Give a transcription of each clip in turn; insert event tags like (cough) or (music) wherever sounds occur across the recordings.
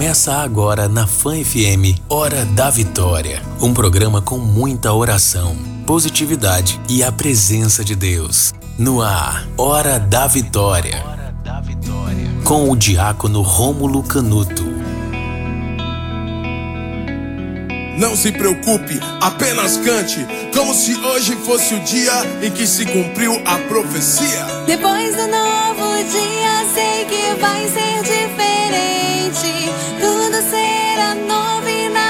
Começa agora na Fã FM Hora da Vitória, um programa com muita oração, positividade e a presença de Deus. No ar, Hora da Vitória. Com o diácono Rômulo Canuto. Não se preocupe, apenas cante, como se hoje fosse o dia em que se cumpriu a profecia. Depois do novo dia, sei que vai ser diferente, tudo será novidade.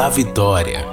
da vitória.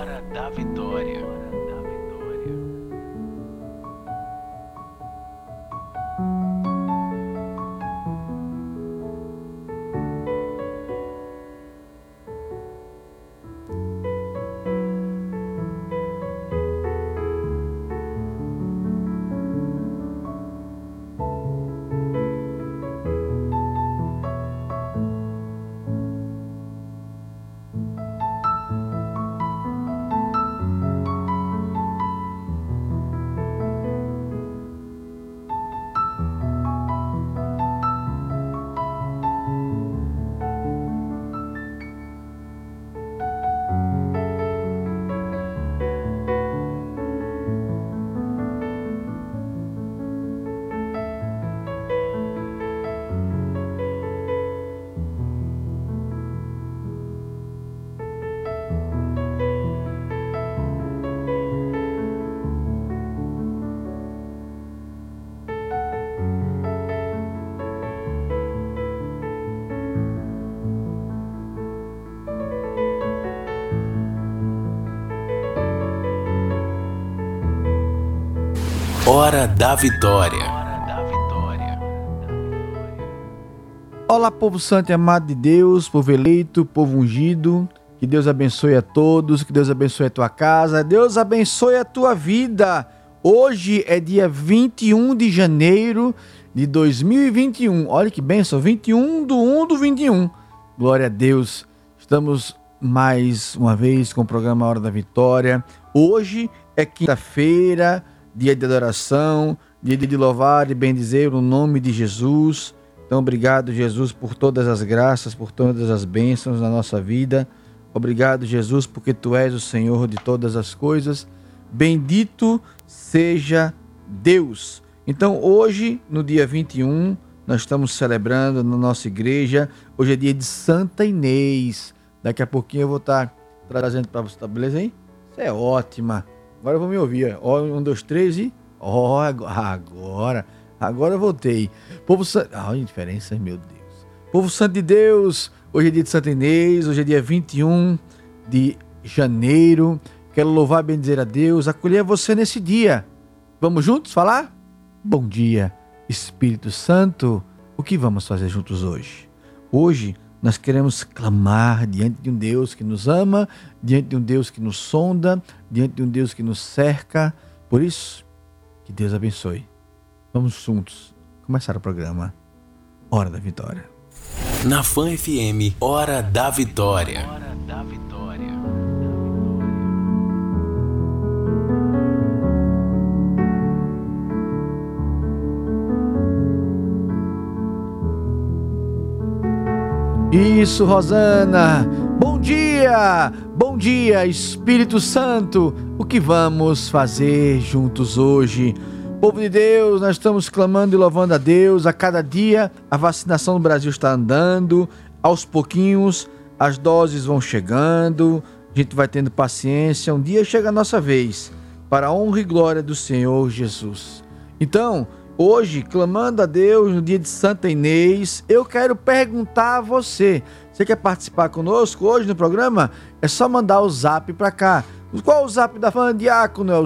Hora da Vitória. Olá, povo santo e amado de Deus, povo eleito, povo ungido. Que Deus abençoe a todos, que Deus abençoe a tua casa, Deus abençoe a tua vida. Hoje é dia 21 de janeiro de 2021. Olha que benção, 21 do 1 do 21. Glória a Deus. Estamos mais uma vez com o programa Hora da Vitória. Hoje é quinta-feira, dia de adoração, dia de louvar e bendizer o nome de Jesus. Então, obrigado, Jesus, por todas as graças, por todas as bênçãos na nossa vida. Obrigado, Jesus, porque tu és o Senhor de todas as coisas. Bendito seja Deus. Então, hoje, no dia 21, nós estamos celebrando na nossa igreja. Hoje é dia de Santa Inês. Daqui a pouquinho eu vou estar trazendo para você, tá beleza aí? Isso é ótima. Agora eu vou me ouvir. Ó, um, dois, três e. Ó, agora. Agora eu voltei. Povo Santo. Ah, olha a diferença, meu Deus. Povo Santo de Deus. Hoje é dia de Santa Inês. Hoje é dia 21 de janeiro. Quero louvar bendizer a Deus. Acolher você nesse dia. Vamos juntos falar? Bom dia, Espírito Santo. O que vamos fazer juntos hoje? Hoje nós queremos clamar diante de um Deus que nos ama, diante de um Deus que nos sonda, diante de um Deus que nos cerca. Por isso, que Deus abençoe. Vamos juntos começar o programa Hora da Vitória. Na Fã FM, Hora da Vitória. Hora da Vitória. Isso, Rosana. Bom dia, bom dia, Espírito Santo. O que vamos fazer juntos hoje? Povo de Deus, nós estamos clamando e louvando a Deus. A cada dia a vacinação no Brasil está andando, aos pouquinhos as doses vão chegando, a gente vai tendo paciência. Um dia chega a nossa vez, para a honra e glória do Senhor Jesus. Então, Hoje, clamando a Deus no dia de Santa Inês, eu quero perguntar a você: você quer participar conosco hoje no programa? É só mandar o zap para cá. Qual o zap da Fã Diácono? É o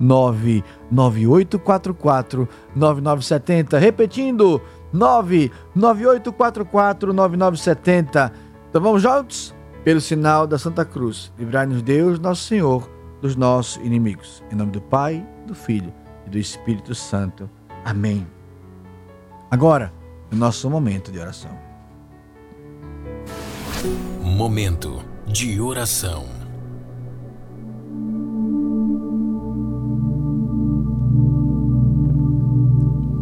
79998449970. Repetindo, 998449970. Então vamos juntos? Pelo sinal da Santa Cruz, livrai-nos Deus, nosso Senhor, dos nossos inimigos. Em nome do Pai, do Filho do Espírito Santo. Amém. Agora, o nosso momento de oração. Momento de oração.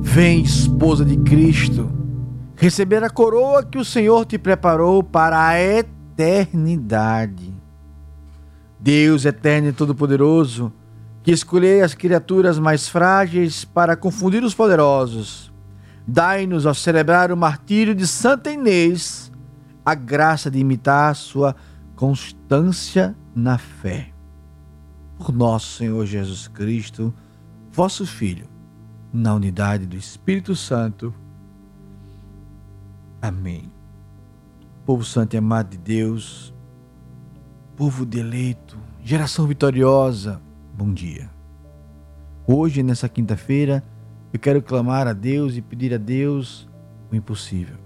Vem, esposa de Cristo, receber a coroa que o Senhor te preparou para a eternidade. Deus eterno e todo-poderoso, que escolhei as criaturas mais frágeis para confundir os poderosos. Dai-nos, ao celebrar o martírio de Santa Inês, a graça de imitar sua constância na fé. Por nosso Senhor Jesus Cristo, vosso Filho, na unidade do Espírito Santo. Amém. Povo santo e amado de Deus, povo de eleito, geração vitoriosa, bom dia. Hoje, nessa quinta-feira, eu quero clamar a Deus e pedir a Deus o impossível.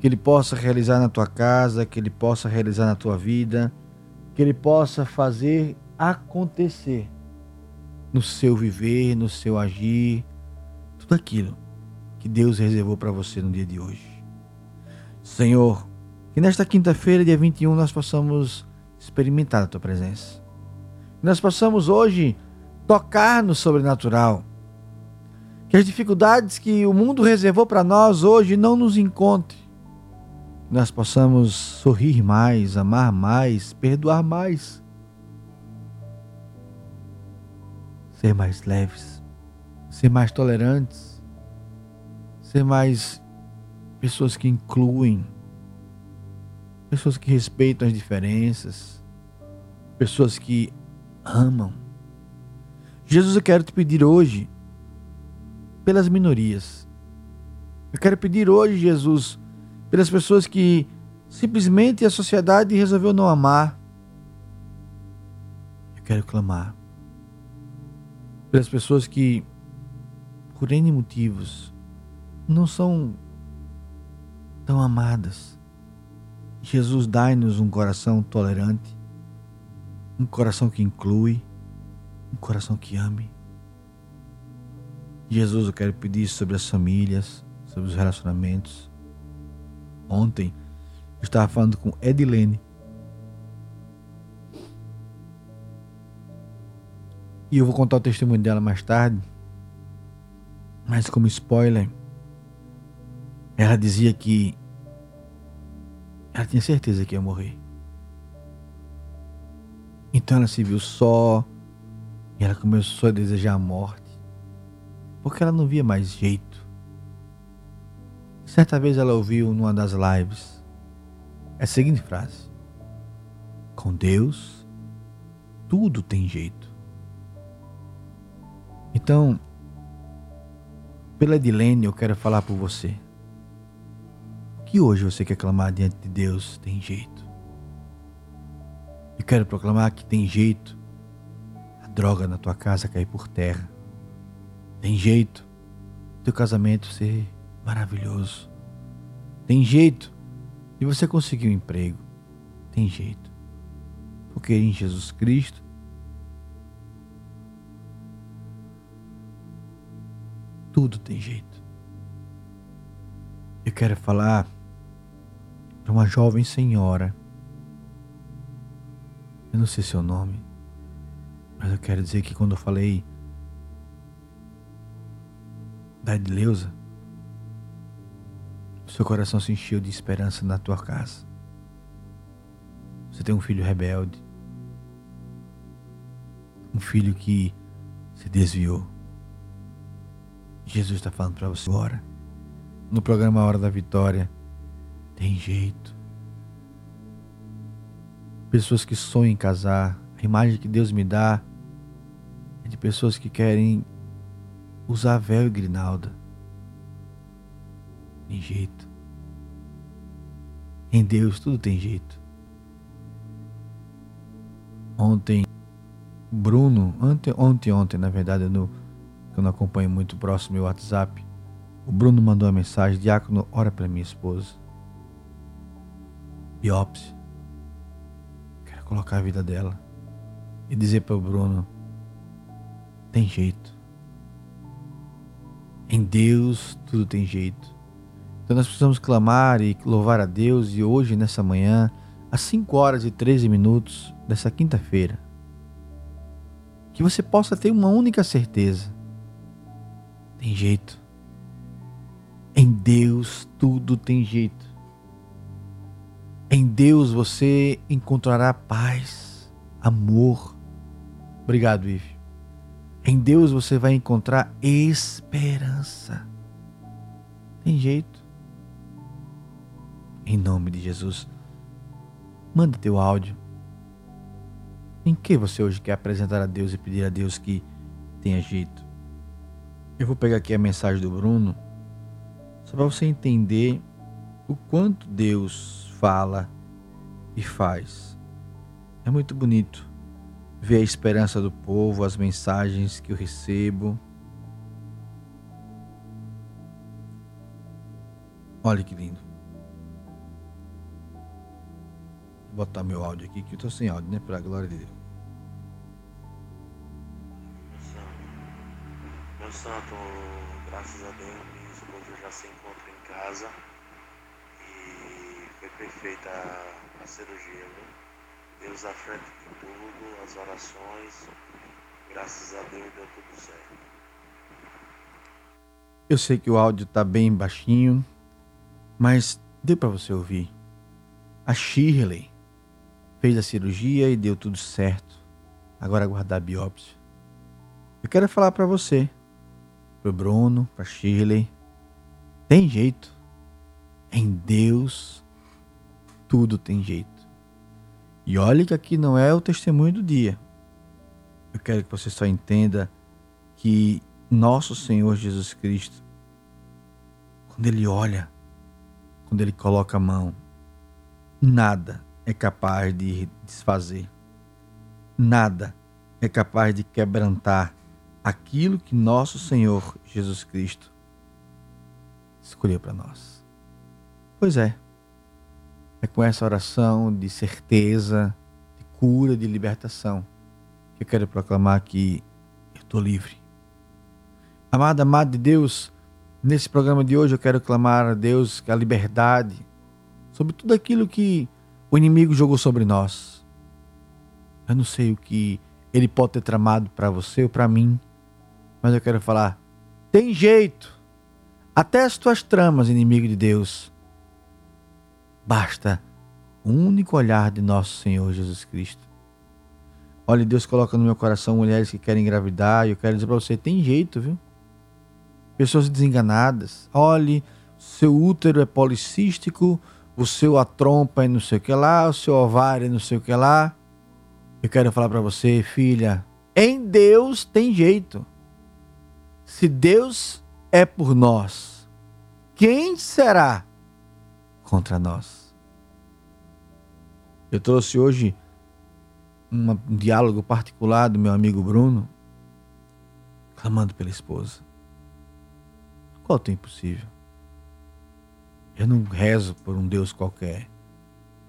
Que Ele possa realizar na tua casa, que Ele possa realizar na tua vida, que Ele possa fazer acontecer no seu viver, no seu agir, tudo aquilo que Deus reservou para você no dia de hoje. Senhor, que nesta quinta-feira, dia 21, nós possamos experimentar a tua presença nós possamos hoje tocar no sobrenatural. Que as dificuldades que o mundo reservou para nós hoje não nos encontre. Que nós possamos sorrir mais, amar mais, perdoar mais. Ser mais leves, ser mais tolerantes, ser mais pessoas que incluem, pessoas que respeitam as diferenças, pessoas que amam. Jesus, eu quero te pedir hoje pelas minorias. Eu quero pedir hoje, Jesus, pelas pessoas que simplesmente a sociedade resolveu não amar. Eu quero clamar. pelas pessoas que, por N motivos, não são tão amadas. Jesus dai-nos um coração tolerante, um coração que inclui, um coração que ame. Jesus, eu quero pedir sobre as famílias, sobre os relacionamentos. Ontem eu estava falando com Edilene. E eu vou contar o testemunho dela mais tarde. Mas como spoiler, ela dizia que ela tinha certeza que ia morrer. Então ela se viu só e ela começou a desejar a morte porque ela não via mais jeito. Certa vez ela ouviu numa das lives a seguinte frase: Com Deus, tudo tem jeito. Então, pela Edilene, eu quero falar por você. O que hoje você quer clamar diante de Deus tem jeito. Eu quero proclamar que tem jeito a droga na tua casa cair por terra tem jeito teu casamento ser maravilhoso. Tem jeito de você conseguir um emprego. Tem jeito. Porque em Jesus Cristo tudo tem jeito. Eu quero falar para uma jovem senhora. Eu não sei seu nome, mas eu quero dizer que quando eu falei da Edileuza, seu coração se encheu de esperança na tua casa. Você tem um filho rebelde, um filho que se desviou. Jesus está falando para você agora, no programa Hora da Vitória. Tem jeito. Pessoas que sonham em casar, a imagem que Deus me dá é de pessoas que querem usar véu e grinalda. Tem jeito. Em Deus tudo tem jeito. Ontem, Bruno, ontem, ontem, ontem, na verdade, eu não, eu não acompanho muito próximo meu WhatsApp. O Bruno mandou uma mensagem: Diácono, ora para minha esposa. Biópsia. Colocar a vida dela. E dizer para o Bruno: tem jeito. Em Deus tudo tem jeito. Então nós precisamos clamar e louvar a Deus e hoje, nessa manhã, às 5 horas e 13 minutos dessa quinta-feira, que você possa ter uma única certeza: tem jeito. Em Deus tudo tem jeito. Em Deus você encontrará paz, amor. Obrigado, Ive. Em Deus você vai encontrar esperança. Tem jeito. Em nome de Jesus, manda teu áudio. Em que você hoje quer apresentar a Deus e pedir a Deus que tenha jeito? Eu vou pegar aqui a mensagem do Bruno, só para você entender o quanto Deus fala e faz. É muito bonito ver a esperança do povo, as mensagens que eu recebo. Olha que lindo. Vou botar meu áudio aqui, que eu estou sem áudio, né? Para a glória de Deus. Meu santo, graças a Deus, minha esposa já se encontra em casa foi perfeita a, a cirurgia, viu? Deus à frente de tudo, as orações. Graças a Deus deu tudo certo. Eu sei que o áudio está bem baixinho, mas deu para você ouvir. A Shirley fez a cirurgia e deu tudo certo. Agora aguardar a biópsia. Eu quero falar para você, pro Bruno, para Shirley, tem jeito. Em Deus tudo tem jeito. E olhe que aqui não é o testemunho do dia. Eu quero que você só entenda que nosso Senhor Jesus Cristo, quando Ele olha, quando Ele coloca a mão, nada é capaz de desfazer, nada é capaz de quebrantar aquilo que nosso Senhor Jesus Cristo escolheu para nós. Pois é. É com essa oração de certeza, de cura, de libertação, que eu quero proclamar que eu estou livre. Amada, amada de Deus, nesse programa de hoje eu quero clamar a Deus a liberdade sobre tudo aquilo que o inimigo jogou sobre nós. Eu não sei o que ele pode ter tramado para você ou para mim, mas eu quero falar: tem jeito. Até as tuas tramas, inimigo de Deus, Basta um único olhar de nosso Senhor Jesus Cristo. Olha, Deus coloca no meu coração mulheres que querem engravidar e eu quero dizer para você: tem jeito, viu? Pessoas desenganadas. Olhe, seu útero é policístico, o seu atrompa é não sei o que lá, o seu ovário é não sei o que lá. Eu quero falar para você, filha, em Deus tem jeito. Se Deus é por nós, quem será contra nós. Eu trouxe hoje um diálogo particular do meu amigo Bruno, clamando pela esposa. Qual tem impossível? Eu não rezo por um Deus qualquer.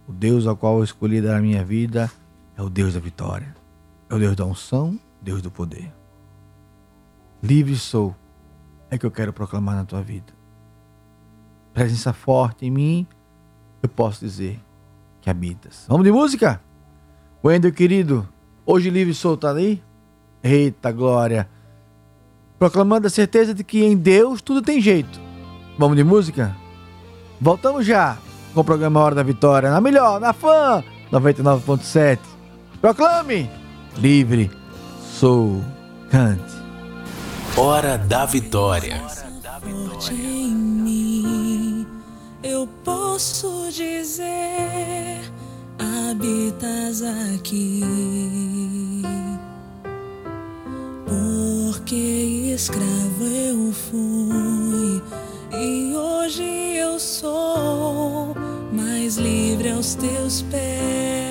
O Deus ao qual eu escolhi dar a minha vida é o Deus da vitória. É o Deus da unção, Deus do poder. Livre sou, é que eu quero proclamar na tua vida presença forte em mim, eu posso dizer que habitas. Vamos de música? Wendel, querido, hoje livre e solto ali? Eita glória! Proclamando a certeza de que em Deus tudo tem jeito. Vamos de música? Voltamos já com o programa Hora da Vitória, na melhor, na fã 99.7. Proclame! Livre, sou, cante. Hora da Vitória. Eu posso dizer: habitas aqui. Porque escravo eu fui e hoje eu sou mais livre aos teus pés.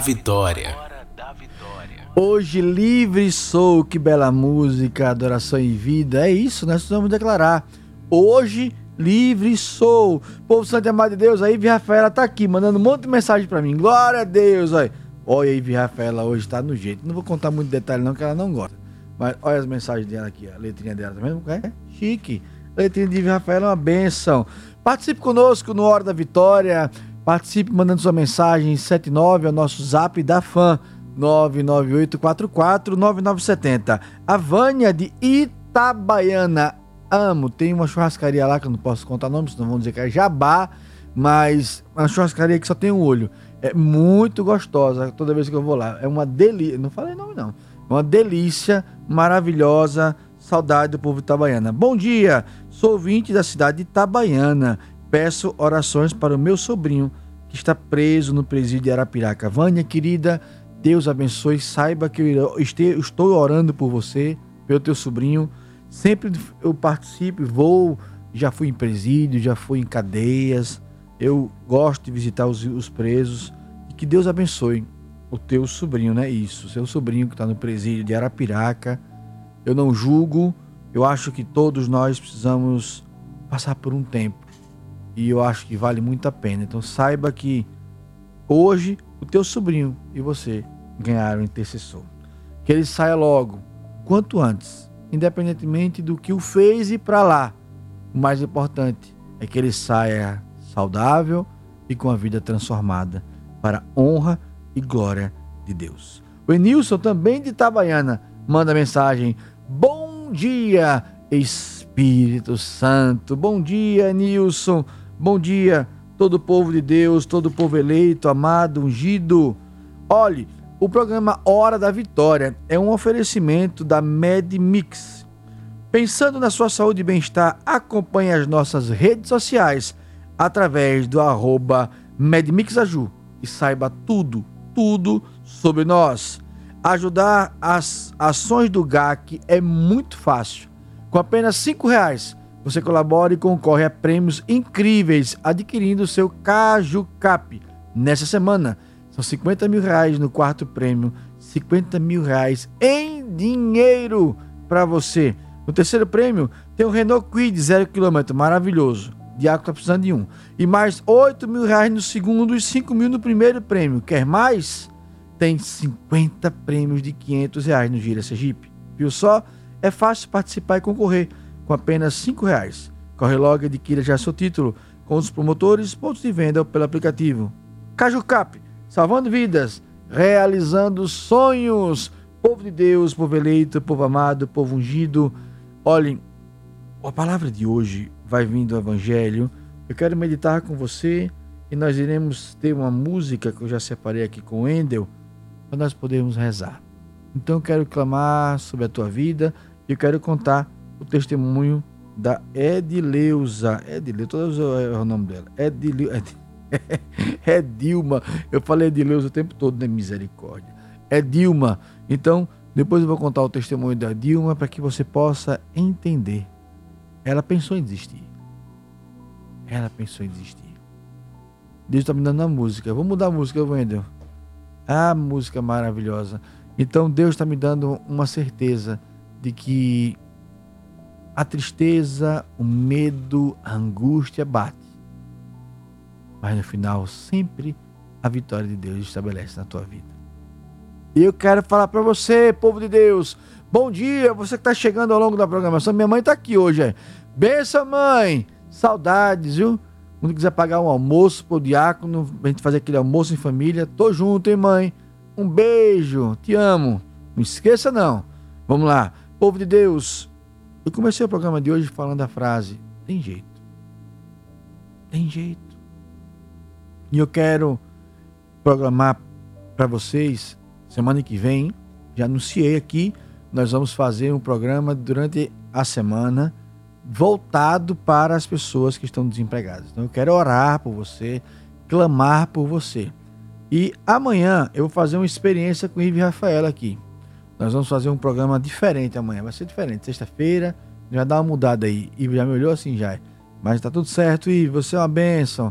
Vitória. Hoje livre sou, que bela música, adoração e vida. É isso, nós precisamos declarar. Hoje livre sou. Povo santo e amado de Deus, a Ive Rafaela tá aqui, mandando um monte de mensagem pra mim. Glória a Deus, olha. Olha a Ive Rafaela hoje tá no jeito. Não vou contar muito detalhe não, que ela não gosta. Mas olha as mensagens dela aqui, a letrinha dela também. É chique. A letrinha de Ive Rafaela é uma benção. Participe conosco no Hora da Vitória. Participe mandando sua mensagem 79 é o nosso zap da fã 998449970. A Vânia de Itabaiana. Amo, tem uma churrascaria lá que eu não posso contar nome, senão vão dizer que é Jabá, mas uma churrascaria que só tem um olho. É muito gostosa toda vez que eu vou lá. É uma delícia. Não falei nome, não. É uma delícia, maravilhosa. Saudade do povo itabaiana. Bom dia, sou ouvinte da cidade de Itabaiana. Peço orações para o meu sobrinho que está preso no presídio de Arapiraca. Vânia, querida, Deus abençoe. Saiba que eu estou orando por você, pelo teu sobrinho. Sempre eu participo, vou, já fui em presídio, já fui em cadeias. Eu gosto de visitar os, os presos. E que Deus abençoe o teu sobrinho, né? Isso, seu sobrinho que está no presídio de Arapiraca. Eu não julgo, eu acho que todos nós precisamos passar por um tempo. E eu acho que vale muito a pena. Então saiba que hoje o teu sobrinho e você ganharam intercessor. Que ele saia logo, quanto antes, independentemente do que o fez e para lá. O mais importante é que ele saia saudável e com a vida transformada para honra e glória de Deus. O Enilson, também de Itabaiana, manda mensagem: Bom dia, Espírito Santo. Bom dia, Nilson. Bom dia, todo o povo de Deus, todo o povo eleito, amado, ungido. Olhe, o programa Hora da Vitória é um oferecimento da MedMix. Pensando na sua saúde e bem-estar, acompanhe as nossas redes sociais através do arroba MedMixAju e saiba tudo, tudo sobre nós. Ajudar as ações do GAC é muito fácil. Com apenas R$ reais você colabora e concorre a prêmios incríveis adquirindo seu Caju Cap. Nessa semana, são 50 mil reais no quarto prêmio, 50 mil reais em dinheiro para você. No terceiro prêmio, tem o Renault Kwid 0km, maravilhoso. Diaco tá precisando de um. E mais 8 mil reais no segundo e 5 mil no primeiro prêmio. Quer mais? Tem 50 prêmios de 500 reais no Gira Sergipe. Viu só? É fácil participar e concorrer com apenas cinco reais. Corre logo e adquira já seu título com os promotores, pontos de venda pelo aplicativo. Caju Cap, salvando vidas, realizando sonhos. Povo de Deus, povo eleito, povo amado, povo ungido. Olhem, a palavra de hoje vai vindo do Evangelho. Eu quero meditar com você e nós iremos ter uma música que eu já separei aqui com o Endel para nós podermos rezar. Então eu quero clamar sobre a tua vida e eu quero contar o testemunho da Edileuza. Edileuza, é o nome dela. Edileuza. (laughs) É Dilma. Eu falei Edileuza o tempo todo, né? Misericórdia. É Dilma. Então, depois eu vou contar o testemunho da Dilma para que você possa entender. Ela pensou em desistir. Ela pensou em desistir. Deus está me dando a música. Vou mudar a música, Wendel. A música maravilhosa. Então Deus está me dando uma certeza de que a tristeza, o medo, a angústia bate. Mas no final, sempre a vitória de Deus estabelece na tua vida. E eu quero falar para você, povo de Deus, bom dia, você que está chegando ao longo da programação. Minha mãe está aqui hoje. Benção, mãe! Saudades, viu? Quando quiser pagar um almoço pro diácono, a gente fazer aquele almoço em família, tô junto, hein, mãe? Um beijo, te amo. Não esqueça, não. Vamos lá, povo de Deus, eu comecei o programa de hoje falando a frase: tem jeito. Tem jeito. E eu quero programar para vocês semana que vem. Já anunciei aqui, nós vamos fazer um programa durante a semana voltado para as pessoas que estão desempregadas. Então eu quero orar por você, clamar por você. E amanhã eu vou fazer uma experiência com o Ive Rafael aqui. Nós vamos fazer um programa diferente amanhã. Vai ser diferente. Sexta-feira, já dá uma mudada aí. Ive já me olhou assim já. Mas tá tudo certo, Ive. Você é uma bênção.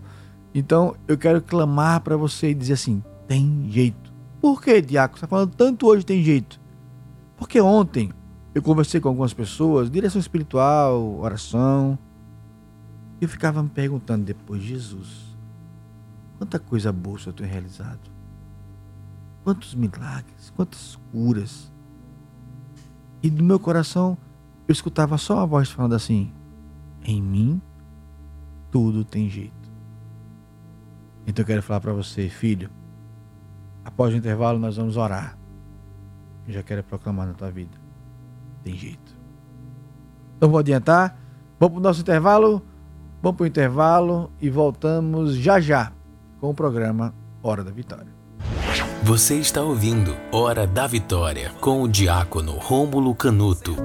Então eu quero clamar para você e dizer assim: tem jeito. Por que, Diaco? Você está falando tanto hoje tem jeito? Porque ontem eu conversei com algumas pessoas, direção espiritual, oração. E eu ficava me perguntando depois, Jesus, quanta coisa boa eu tenho realizado. Quantos milagres, quantas curas. E do meu coração eu escutava só uma voz falando assim: em mim tudo tem jeito. Então eu quero falar para você, filho, após o intervalo nós vamos orar. Eu já quero proclamar na tua vida tem jeito. Então vou adiantar. Vamos para o nosso intervalo. Vamos para o intervalo e voltamos já já com o programa Hora da Vitória. Você está ouvindo Hora da Vitória com o diácono Rômulo Canuto.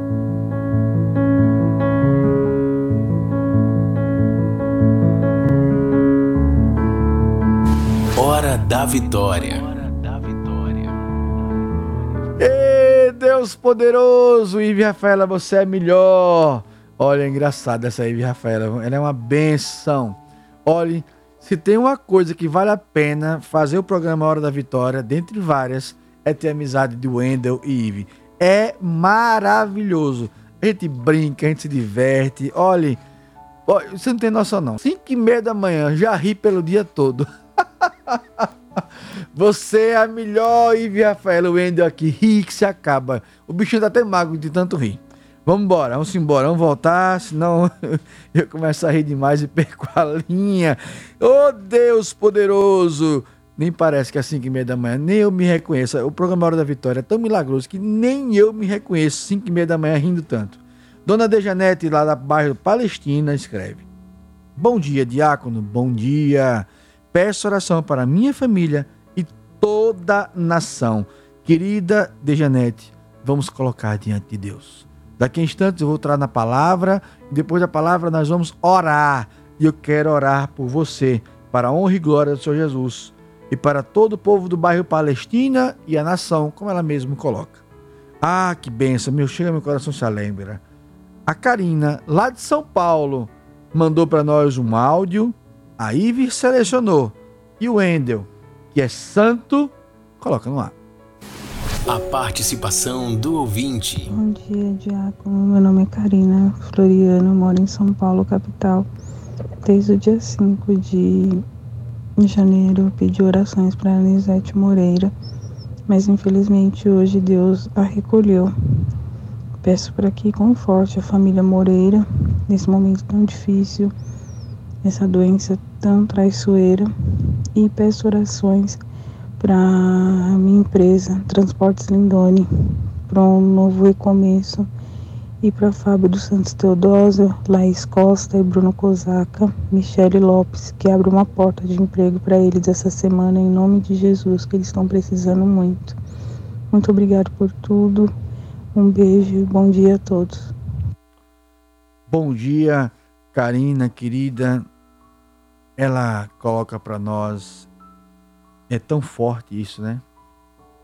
Hora da Vitória. Deus poderoso, Ive Rafaela, você é melhor. Olha, é engraçado essa Ive Rafaela, ela é uma benção. Olhe, se tem uma coisa que vale a pena fazer o programa Hora da Vitória, dentre várias, é ter amizade de Wendel e Ive. É maravilhoso. A gente brinca, a gente se diverte. Olhe, você não tem noção não. 5 e meia da manhã, já ri pelo dia todo. (laughs) Você é a melhor, Ivy Rafael. Wendel aqui ri que se acaba. O bichinho tá até magro de tanto rir. Vamos embora, vamos embora, vamos voltar, senão (laughs) eu começo a rir demais e perco a linha. Oh Deus poderoso! Nem parece que é 5 e meia da manhã, nem eu me reconheço. O programa Hora da Vitória é tão milagroso que nem eu me reconheço 5 e meia da manhã rindo tanto. Dona Dejanete, lá da bairro Palestina, escreve: Bom dia, diácono, bom dia. Peço oração para minha família toda nação. Querida Dejanete, vamos colocar diante de Deus. Daqui a instantes eu vou entrar na palavra, depois da palavra nós vamos orar. E eu quero orar por você, para a honra e glória do Senhor Jesus, e para todo o povo do bairro Palestina e a nação, como ela mesma coloca. Ah, que benção, meu chega meu coração se lembra. A Karina, lá de São Paulo, mandou para nós um áudio, a Ives selecionou, e o Wendel, que é santo, coloca no ar. A participação do ouvinte. Bom dia, Diácono. Meu nome é Karina Floriano, moro em São Paulo, capital. Desde o dia 5 de janeiro pedi orações para Anisete Moreira, mas infelizmente hoje Deus a recolheu. Peço para que conforte a família Moreira nesse momento tão difícil, essa doença tão traiçoeira e peço orações para minha empresa, Transportes Lindone, para um novo recomeço e para Fábio dos Santos Teodósio, Laís Costa e Bruno Cosaca, Michele Lopes, que abre uma porta de emprego para eles essa semana, em nome de Jesus, que eles estão precisando muito. Muito obrigado por tudo. Um beijo e bom dia a todos. Bom dia, Karina, querida ela coloca para nós é tão forte isso, né?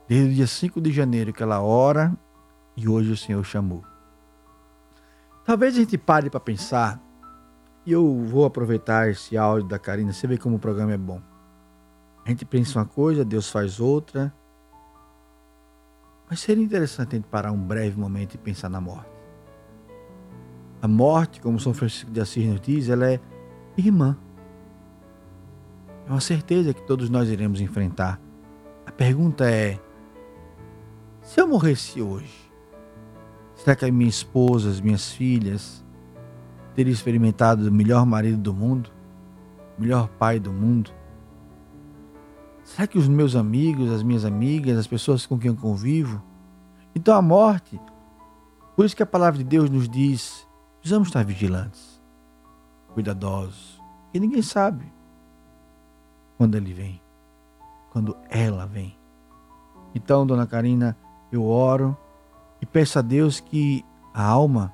Desde o dia 5 de janeiro que ela ora e hoje o Senhor chamou. Talvez a gente pare para pensar, e eu vou aproveitar esse áudio da Karina, você vê como o programa é bom. A gente pensa uma coisa, Deus faz outra. Mas seria interessante a gente parar um breve momento e pensar na morte. A morte, como São Francisco de Assis nos diz, ela é irmã. É uma certeza que todos nós iremos enfrentar. A pergunta é: se eu morresse hoje, será que a minha esposa, as minhas filhas, teriam experimentado o melhor marido do mundo? O melhor pai do mundo? Será que os meus amigos, as minhas amigas, as pessoas com quem eu convivo? Então a morte, por isso que a palavra de Deus nos diz: precisamos estar vigilantes, cuidadosos, E ninguém sabe quando ele vem, quando ela vem. Então, dona Karina, eu oro e peço a Deus que a alma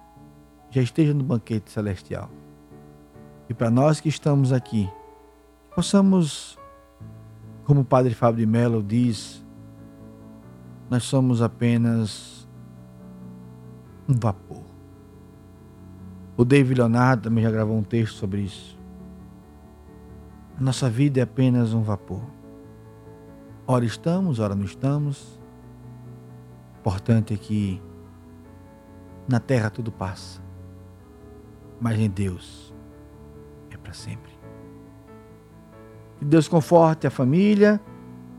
já esteja no banquete celestial. E para nós que estamos aqui, possamos, como o Padre Fábio de Mello diz, nós somos apenas um vapor. O David Leonardo também já gravou um texto sobre isso. Nossa vida é apenas um vapor. Ora estamos, ora não estamos. Importante é que na terra tudo passa, mas em Deus é para sempre. Que Deus conforte a família,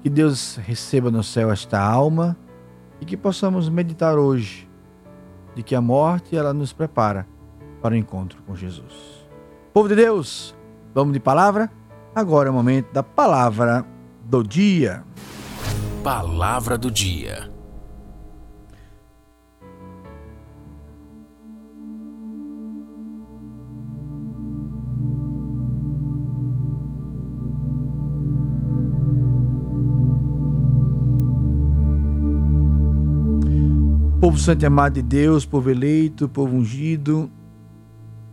que Deus receba no céu esta alma e que possamos meditar hoje de que a morte ela nos prepara para o encontro com Jesus. Povo de Deus, vamos de palavra? Agora é o momento da palavra do dia. Palavra do dia. Povo santo e amado de Deus, povo eleito, povo ungido,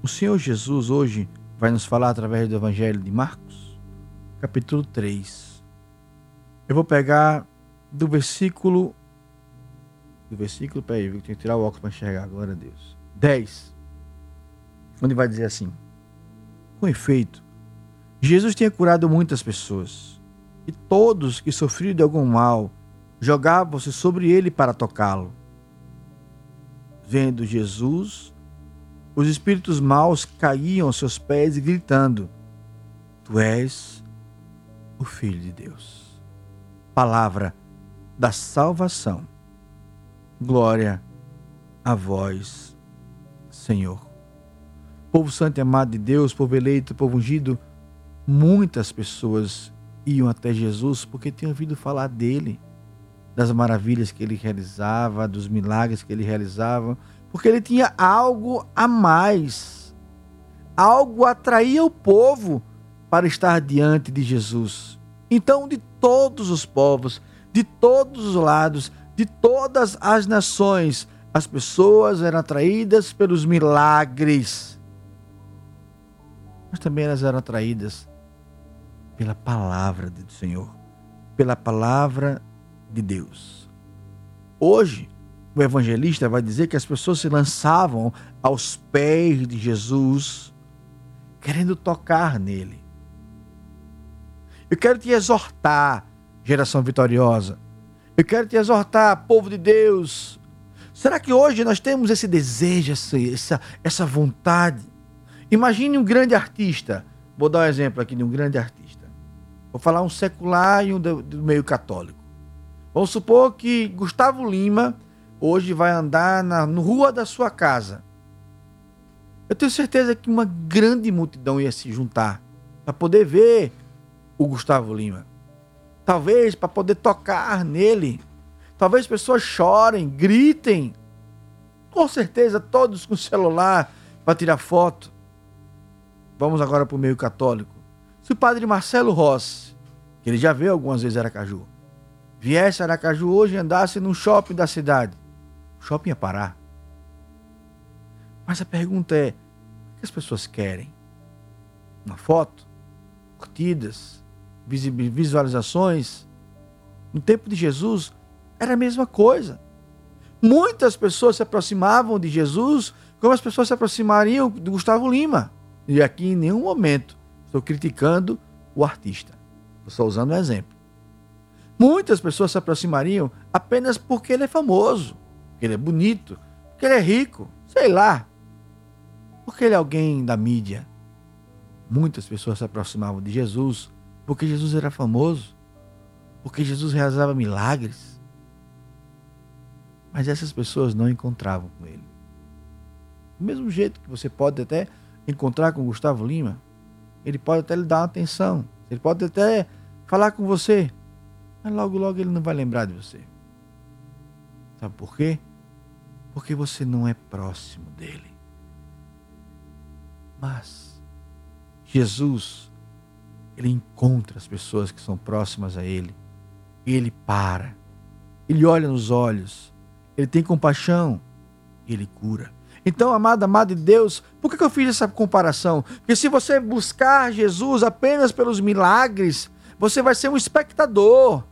o Senhor Jesus hoje vai nos falar através do Evangelho de Marcos capítulo 3. Eu vou pegar do versículo. Do versículo, peraí, eu tenho que tirar o óculos para enxergar agora, Deus. 10. Onde vai dizer assim: Com efeito, Jesus tinha curado muitas pessoas, e todos que sofriam de algum mal jogavam-se sobre ele para tocá-lo. Vendo Jesus, os espíritos maus caíam aos seus pés, gritando: Tu és o Filho de Deus. Palavra da salvação. Glória a vós, Senhor. Povo santo e amado de Deus, povo eleito, povo ungido, muitas pessoas iam até Jesus porque tinham ouvido falar dele, das maravilhas que ele realizava, dos milagres que ele realizava, porque ele tinha algo a mais. Algo atraía o povo para estar diante de Jesus. Então, de todos os povos, de todos os lados, de todas as nações, as pessoas eram atraídas pelos milagres. Mas também elas eram atraídas pela palavra do Senhor, pela palavra de Deus. Hoje, o evangelista vai dizer que as pessoas se lançavam aos pés de Jesus, querendo tocar nele. Eu quero te exortar, geração vitoriosa. Eu quero te exortar, povo de Deus. Será que hoje nós temos esse desejo, essa, essa vontade? Imagine um grande artista. Vou dar um exemplo aqui de um grande artista. Vou falar um secular e um do, do meio católico. Vamos supor que Gustavo Lima hoje vai andar na no rua da sua casa. Eu tenho certeza que uma grande multidão ia se juntar para poder ver o Gustavo Lima. Talvez para poder tocar nele. Talvez pessoas chorem, gritem. Com certeza, todos com celular para tirar foto. Vamos agora para o meio católico. Se o padre Marcelo Rossi, que ele já veio algumas vezes Aracaju, viesse a Aracaju hoje e andasse num shopping da cidade, o shopping ia parar. Mas a pergunta é: o que as pessoas querem? Uma foto? Curtidas? Visualizações. No tempo de Jesus, era a mesma coisa. Muitas pessoas se aproximavam de Jesus como as pessoas se aproximariam de Gustavo Lima. E aqui em nenhum momento estou criticando o artista. Estou usando um exemplo. Muitas pessoas se aproximariam apenas porque ele é famoso, porque ele é bonito, porque ele é rico, sei lá. Porque ele é alguém da mídia. Muitas pessoas se aproximavam de Jesus porque Jesus era famoso, porque Jesus realizava milagres. Mas essas pessoas não encontravam com ele. Do mesmo jeito que você pode até encontrar com Gustavo Lima, ele pode até lhe dar uma atenção, ele pode até falar com você, mas logo, logo ele não vai lembrar de você. Sabe por quê? Porque você não é próximo dele. Mas Jesus, ele encontra as pessoas que são próximas a ele. Ele para. Ele olha nos olhos. Ele tem compaixão. Ele cura. Então, amado, amado de Deus, por que eu fiz essa comparação? Porque se você buscar Jesus apenas pelos milagres, você vai ser um espectador.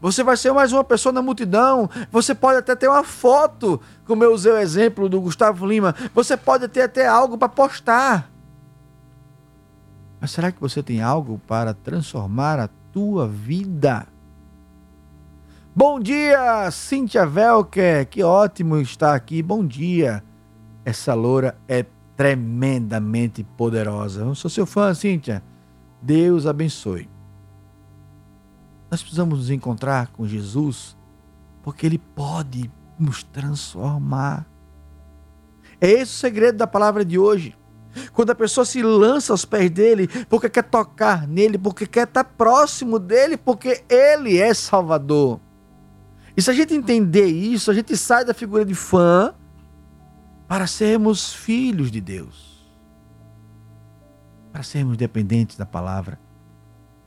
Você vai ser mais uma pessoa na multidão. Você pode até ter uma foto, como eu usei o exemplo do Gustavo Lima. Você pode ter até algo para postar. Mas será que você tem algo para transformar a tua vida? Bom dia, Cíntia Velker. Que ótimo estar aqui. Bom dia. Essa loura é tremendamente poderosa. Eu sou seu fã, Cíntia. Deus abençoe. Nós precisamos nos encontrar com Jesus porque Ele pode nos transformar. É esse o segredo da palavra de hoje. Quando a pessoa se lança aos pés dele, porque quer tocar nele, porque quer estar próximo dele, porque ele é Salvador. E se a gente entender isso, a gente sai da figura de fã para sermos filhos de Deus. Para sermos dependentes da palavra.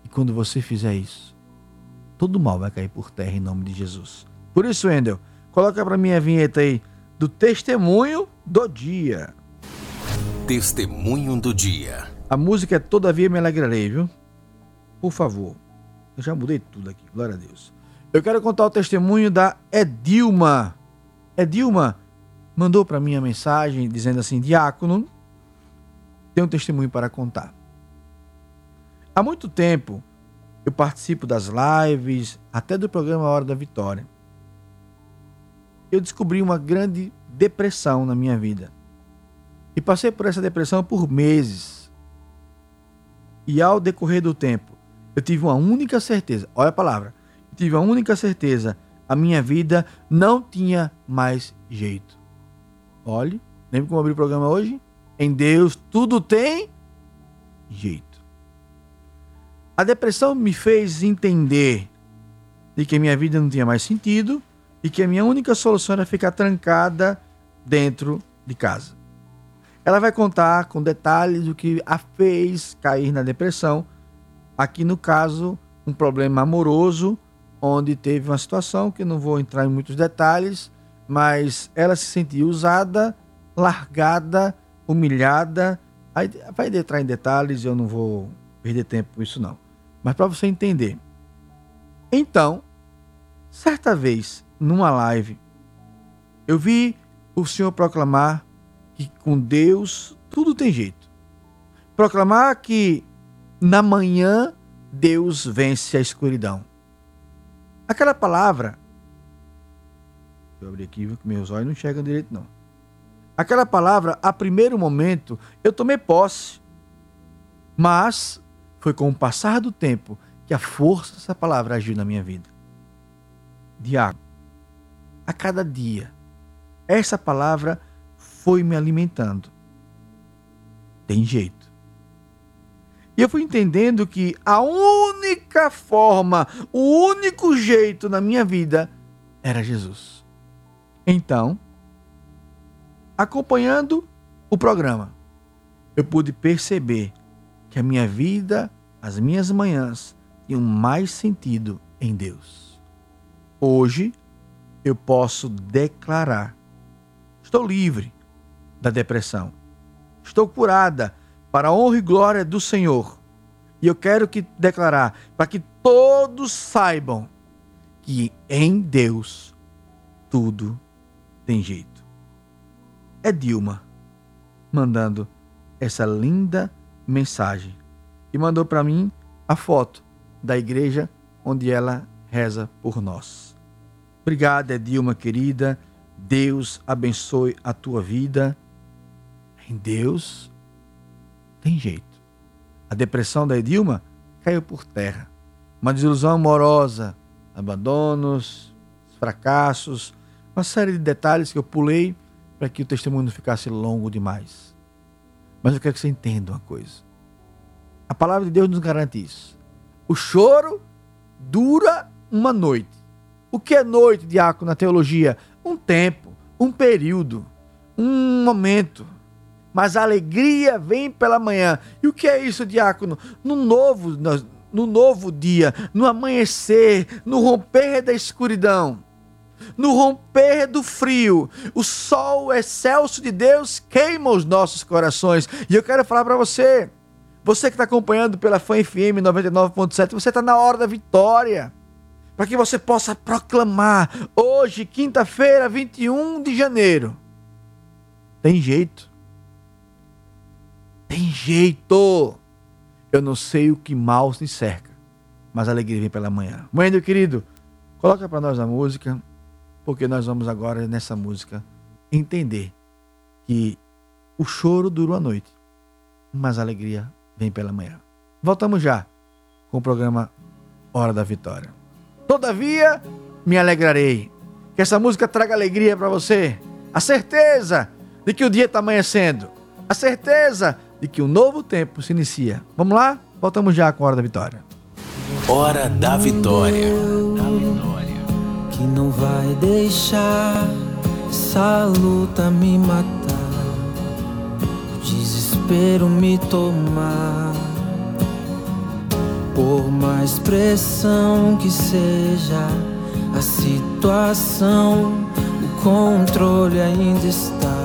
E quando você fizer isso, todo mal vai cair por terra em nome de Jesus. Por isso, Endel, coloca para mim a vinheta aí do testemunho do dia. Testemunho do dia. A música é Todavia Me Alegrarei, viu? Por favor. Eu já mudei tudo aqui, glória a Deus. Eu quero contar o testemunho da Edilma. Edilma mandou para mim a mensagem dizendo assim: Diácono, tem um testemunho para contar. Há muito tempo eu participo das lives, até do programa Hora da Vitória. Eu descobri uma grande depressão na minha vida. E passei por essa depressão por meses. E ao decorrer do tempo, eu tive uma única certeza. Olha a palavra. Eu tive uma única certeza. A minha vida não tinha mais jeito. Olhe, lembra como abri o programa hoje? Em Deus tudo tem jeito. A depressão me fez entender de que minha vida não tinha mais sentido e que a minha única solução era ficar trancada dentro de casa. Ela vai contar com detalhes do que a fez cair na depressão. Aqui no caso, um problema amoroso, onde teve uma situação que não vou entrar em muitos detalhes, mas ela se sentiu usada, largada, humilhada. Aí vai entrar em detalhes, eu não vou perder tempo com isso não. Mas para você entender. Então, certa vez, numa live, eu vi o senhor proclamar que com Deus tudo tem jeito. Proclamar que na manhã Deus vence a escuridão. Aquela palavra. Eu abrir aqui, meus olhos não enxergam direito, não. Aquela palavra, a primeiro momento, eu tomei posse. Mas foi com o passar do tempo que a força dessa palavra agiu na minha vida. Diabo, a cada dia, essa palavra foi me alimentando. Tem jeito. E eu fui entendendo que a única forma, o único jeito na minha vida era Jesus. Então, acompanhando o programa, eu pude perceber que a minha vida, as minhas manhãs, tinham mais sentido em Deus. Hoje, eu posso declarar: estou livre da depressão. Estou curada para a honra e glória do Senhor. E eu quero que declarar para que todos saibam que em Deus tudo tem jeito. É Dilma mandando essa linda mensagem e mandou para mim a foto da igreja onde ela reza por nós. Obrigada, Dilma querida. Deus abençoe a tua vida em Deus, tem jeito. A depressão da Edilma caiu por terra. Uma desilusão amorosa, abandonos, fracassos, uma série de detalhes que eu pulei para que o testemunho não ficasse longo demais. Mas eu quero que você entenda uma coisa. A palavra de Deus nos garante isso. O choro dura uma noite. O que é noite, diácono, na teologia? Um tempo, um período, um momento. Mas a alegria vem pela manhã. E o que é isso, diácono? No novo, no novo dia, no amanhecer, no romper da escuridão, no romper do frio, o sol excelso de Deus queima os nossos corações. E eu quero falar para você, você que está acompanhando pela Fã FM 99.7, você está na hora da vitória. Para que você possa proclamar hoje, quinta-feira, 21 de janeiro. Tem jeito. Tem jeito. Eu não sei o que mal se cerca, mas a alegria vem pela manhã. Mãe, meu querido, coloca para nós a música, porque nós vamos agora nessa música entender que o choro dura a noite, mas a alegria vem pela manhã. Voltamos já com o programa Hora da Vitória. Todavia, me alegrarei. Que essa música traga alegria para você. A certeza de que o dia está amanhecendo. A certeza de que um novo tempo se inicia. Vamos lá? Voltamos já com a Hora da Vitória. Hora da Vitória. Que não vai deixar essa luta me matar. O desespero me tomar. Por mais pressão que seja a situação, o controle ainda está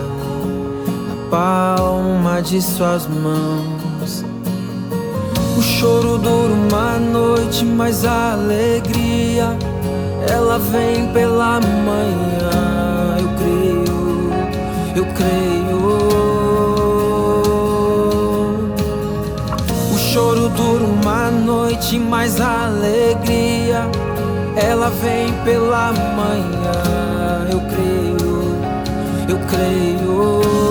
palma de suas mãos. O choro dura uma noite, mas a alegria ela vem pela manhã. Eu creio, eu creio. O choro dura uma noite, mas a alegria ela vem pela manhã. Eu creio, eu creio.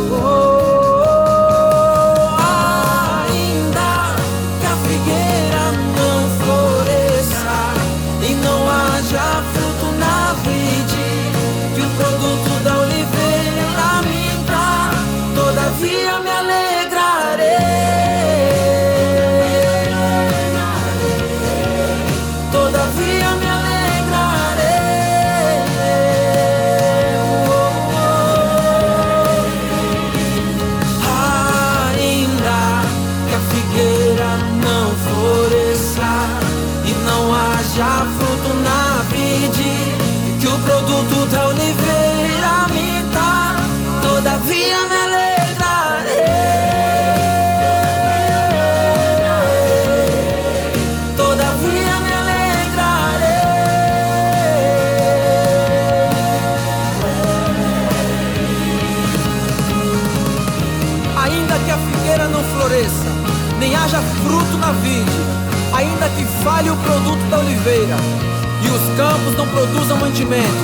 Sofía me não produzam mantimento,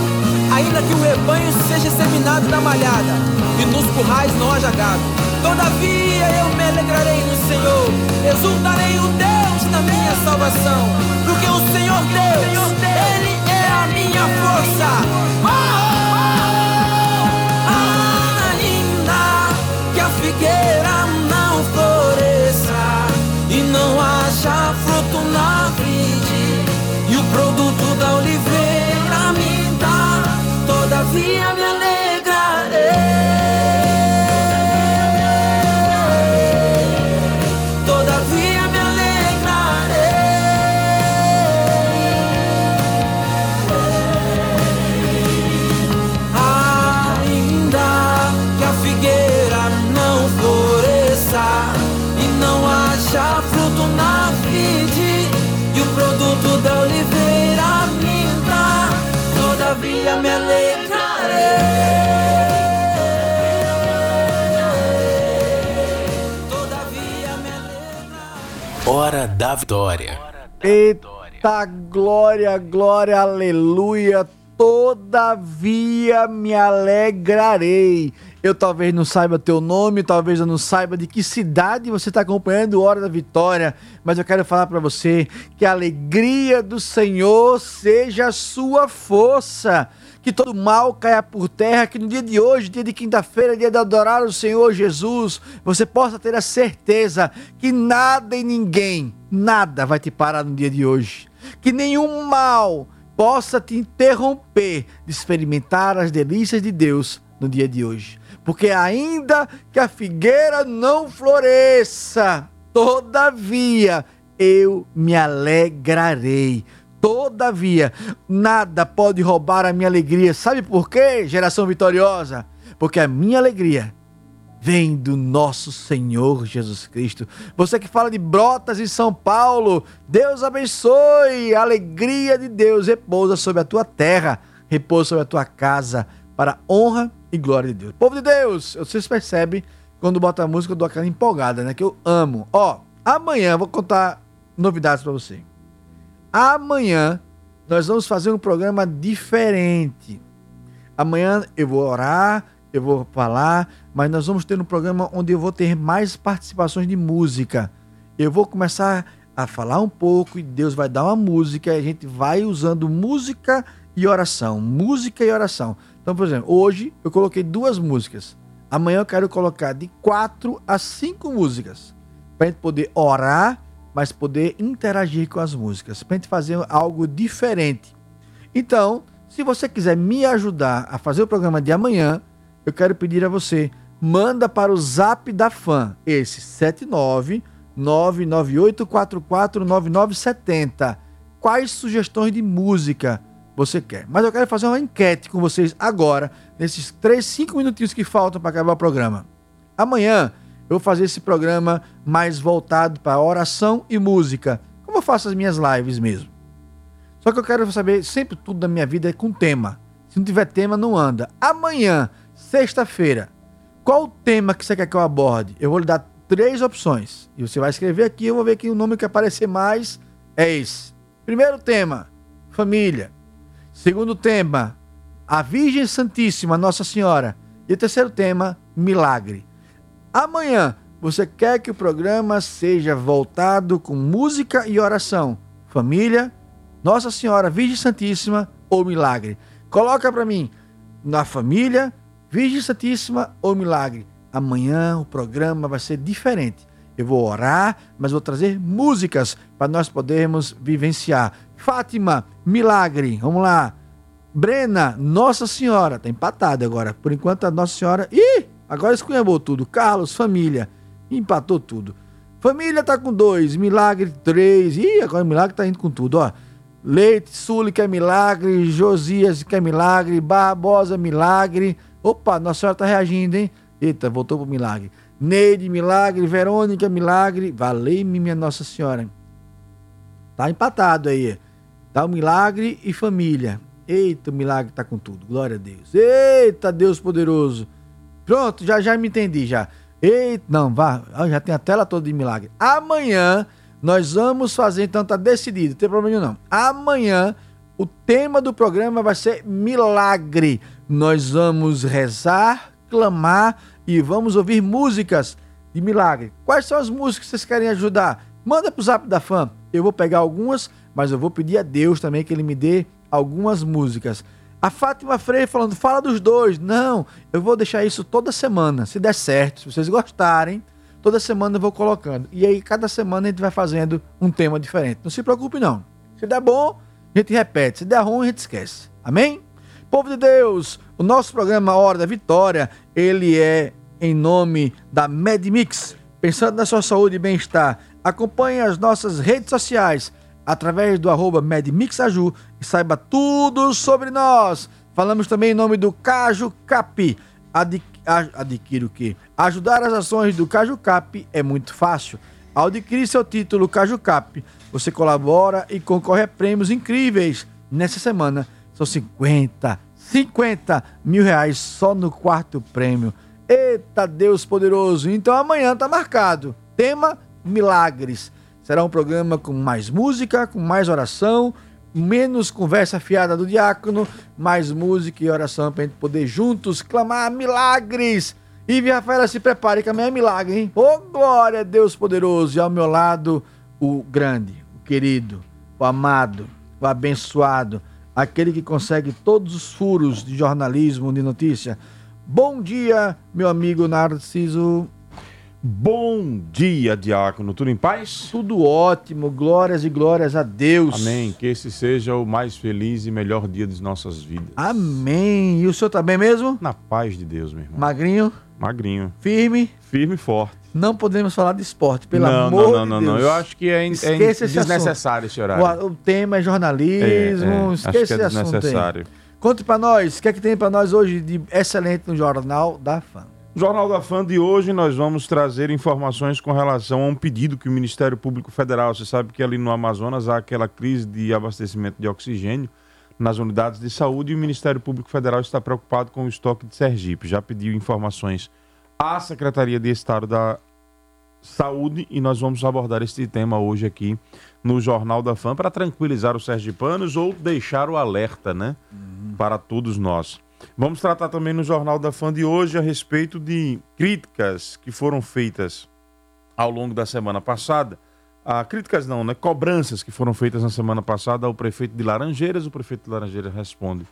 ainda que o rebanho seja seminado na malhada e nos currais não haja gado. Todavia eu me alegrarei no Senhor, exultarei o Deus da minha salvação, porque o Senhor Deus, Ele é a minha força. figueira não floresça e não haja fruto na todavia me Hora da vitória. Eita glória, glória, aleluia. Todavia me alegrarei. Eu talvez não saiba teu nome, talvez eu não saiba de que cidade você está acompanhando Hora da Vitória, mas eu quero falar para você que a alegria do Senhor seja a sua força que todo mal caia por terra, que no dia de hoje, dia de quinta-feira, dia de adorar o Senhor Jesus, você possa ter a certeza que nada e ninguém, nada vai te parar no dia de hoje. Que nenhum mal possa te interromper de experimentar as delícias de Deus no dia de hoje. Porque ainda que a figueira não floresça, todavia eu me alegrarei Todavia, nada pode roubar a minha alegria. Sabe por quê, geração vitoriosa? Porque a minha alegria vem do nosso Senhor Jesus Cristo. Você que fala de Brotas em São Paulo, Deus abençoe. A alegria de Deus repousa sobre a tua terra, repousa sobre a tua casa, para honra e glória de Deus. Povo de Deus, vocês percebem quando bota a música eu dou aquela empolgada, né? Que eu amo. Ó, amanhã eu vou contar novidades para você. Amanhã nós vamos fazer um programa diferente. Amanhã eu vou orar, eu vou falar, mas nós vamos ter um programa onde eu vou ter mais participações de música. Eu vou começar a falar um pouco e Deus vai dar uma música e a gente vai usando música e oração, música e oração. Então, por exemplo, hoje eu coloquei duas músicas. Amanhã eu quero colocar de quatro a cinco músicas para a gente poder orar mas poder interagir com as músicas, para a gente fazer algo diferente. Então, se você quiser me ajudar a fazer o programa de amanhã, eu quero pedir a você, manda para o Zap da Fã, esse 79 998449970. Quais sugestões de música você quer? Mas eu quero fazer uma enquete com vocês agora, nesses 3, 5 minutinhos que faltam para acabar o programa. Amanhã eu vou fazer esse programa mais voltado para oração e música, como eu faço as minhas lives mesmo. Só que eu quero saber, sempre tudo da minha vida é com tema. Se não tiver tema, não anda. Amanhã, sexta-feira, qual o tema que você quer que eu aborde? Eu vou lhe dar três opções. E você vai escrever aqui, eu vou ver que o nome que aparecer mais é esse. Primeiro tema, família. Segundo tema, a Virgem Santíssima, Nossa Senhora. E o terceiro tema, milagre. Amanhã, você quer que o programa seja voltado com música e oração? Família, Nossa Senhora, Virgem Santíssima ou Milagre? Coloca para mim, na família, Virgem Santíssima ou Milagre? Amanhã o programa vai ser diferente. Eu vou orar, mas vou trazer músicas para nós podermos vivenciar. Fátima, Milagre, vamos lá. Brena, Nossa Senhora, tá empatado agora. Por enquanto a Nossa Senhora. Ih! Agora esculhambou tudo. Carlos, família. Empatou tudo. Família tá com dois. Milagre, três. Ih, agora o Milagre tá indo com tudo, ó. Leite, Sully quer milagre. Josias quer milagre. Barbosa, milagre. Opa, Nossa Senhora tá reagindo, hein? Eita, voltou pro milagre. Neide, milagre. Verônica, milagre. Valei-me, minha Nossa Senhora. Tá empatado aí. Tá o milagre e família. Eita, o milagre tá com tudo. Glória a Deus. Eita, Deus poderoso. Pronto, já já me entendi já. Eita, não, vá, já tem a tela toda de milagre. Amanhã Nós vamos fazer, então tá decidido, não tem problema não. Amanhã o tema do programa vai ser milagre. Nós vamos rezar, clamar e vamos ouvir músicas de milagre. Quais são as músicas que vocês querem ajudar? Manda pro Zap da Fã. Eu vou pegar algumas, mas eu vou pedir a Deus também que ele me dê algumas músicas. A Fátima Freire falando, fala dos dois. Não, eu vou deixar isso toda semana, se der certo, se vocês gostarem. Toda semana eu vou colocando. E aí, cada semana a gente vai fazendo um tema diferente. Não se preocupe, não. Se der bom, a gente repete. Se der ruim, a gente esquece. Amém? Povo de Deus, o nosso programa Hora da Vitória, ele é em nome da MedMix. Pensando na sua saúde e bem-estar, acompanhe as nossas redes sociais através do arroba MedMixaju e saiba tudo sobre nós. Falamos também em nome do Caju Cap. Adqu adquira o quê? Ajudar as ações do Caju Cap é muito fácil. Ao adquirir seu título Caju Cap, você colabora e concorre a prêmios incríveis. Nessa semana, são 50, 50 mil reais só no quarto prêmio. Eita Deus poderoso! Então amanhã tá marcado. Tema: milagres. Será um programa com mais música, com mais oração, menos conversa fiada do diácono, mais música e oração para a gente poder juntos clamar milagres. E Rafaela, se prepare que amanhã é milagre, hein? Ô oh, glória a Deus poderoso! E ao meu lado, o grande, o querido, o amado, o abençoado, aquele que consegue todos os furos de jornalismo, de notícia. Bom dia, meu amigo Narciso. Bom dia, diácono. Tudo em paz? Tudo ótimo. Glórias e glórias a Deus. Amém. Que esse seja o mais feliz e melhor dia de nossas vidas. Amém. E o senhor tá bem mesmo? Na paz de Deus, meu irmão. Magrinho? Magrinho. Firme? Firme e forte. Não podemos falar de esporte, pelo não, amor não, não, não, de Deus. Não, Eu acho que é, é desnecessário esse horário. O, o, tema é jornalismo. É, é. Esquece é esse assunto aí. Conte para nós, o que é que tem para nós hoje de excelente no Jornal da Fã? No Jornal da Fã de hoje nós vamos trazer informações com relação a um pedido que o Ministério Público Federal, você sabe que ali no Amazonas há aquela crise de abastecimento de oxigênio nas unidades de saúde e o Ministério Público Federal está preocupado com o estoque de Sergipe. Já pediu informações à Secretaria de Estado da Saúde e nós vamos abordar este tema hoje aqui no Jornal da Fã para tranquilizar os sergipanos ou deixar o alerta, né, uhum. para todos nós. Vamos tratar também no Jornal da Fã de hoje a respeito de críticas que foram feitas ao longo da semana passada. Ah, críticas não, né? Cobranças que foram feitas na semana passada ao prefeito de Laranjeiras. O prefeito de Laranjeiras responde.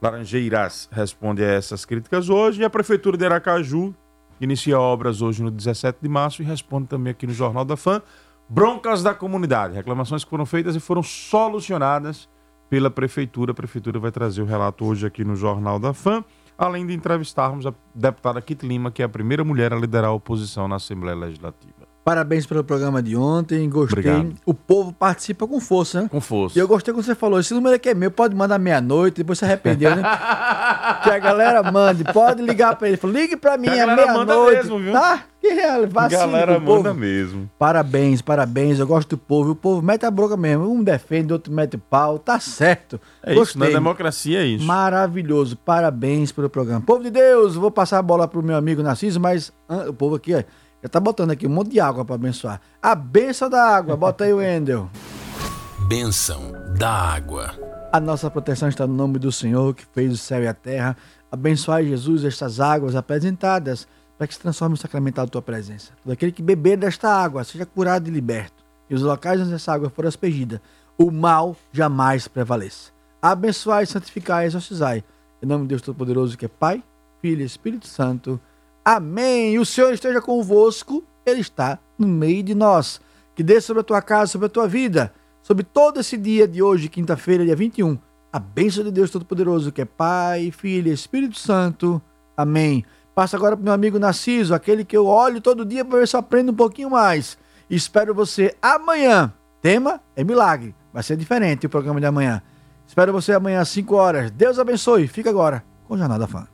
Laranjeiras responde a essas críticas hoje. E a Prefeitura de Aracaju inicia obras hoje no 17 de março e responde também aqui no Jornal da Fã. Broncas da comunidade, reclamações que foram feitas e foram solucionadas pela Prefeitura. A Prefeitura vai trazer o relato hoje aqui no Jornal da Fã, além de entrevistarmos a deputada Kit Lima, que é a primeira mulher a liderar a oposição na Assembleia Legislativa. Parabéns pelo programa de ontem, gostei. Obrigado. O povo participa com força, né? Com força. E eu gostei quando você falou, esse número aqui é meu, pode mandar meia-noite, depois se arrependeu, né? (laughs) que a galera mande, pode ligar pra ele. Ligue pra mim, é meia-noite. mesmo, viu? Tá? Que real, vacilo, galera manda mesmo. Parabéns, parabéns, eu gosto do povo. O povo mete a bronca mesmo, um defende, outro mete o pau, tá certo. É gostei. isso, na democracia é isso. Maravilhoso, parabéns pelo programa. Povo de Deus, vou passar a bola pro meu amigo Narciso, mas ah, o povo aqui, ó já tá botando aqui um monte de água para abençoar. A benção da água. Bota aí, Wendel. (laughs) Bênção da água. A nossa proteção está no nome do Senhor que fez o céu e a terra. Abençoai, Jesus, estas águas apresentadas para que se transforme o sacramental da tua presença. Todo aquele que beber desta água seja curado e liberto. E os locais onde essa água for aspergida, o mal jamais prevaleça. Abençoai, santificai e exorcizai. Em nome de Deus Todo-Poderoso, que é Pai, Filho e Espírito Santo. Amém. O Senhor esteja convosco, Ele está no meio de nós. Que dê sobre a tua casa, sobre a tua vida, sobre todo esse dia de hoje, quinta-feira, dia 21, a bênção de Deus Todo-Poderoso, que é Pai, Filho e Espírito Santo. Amém. Passa agora para meu amigo Narciso, aquele que eu olho todo dia para ver se eu aprendo um pouquinho mais. Espero você amanhã. Tema é milagre. Vai ser diferente o programa de amanhã. Espero você amanhã às 5 horas. Deus abençoe. Fica agora com Jornada Fã.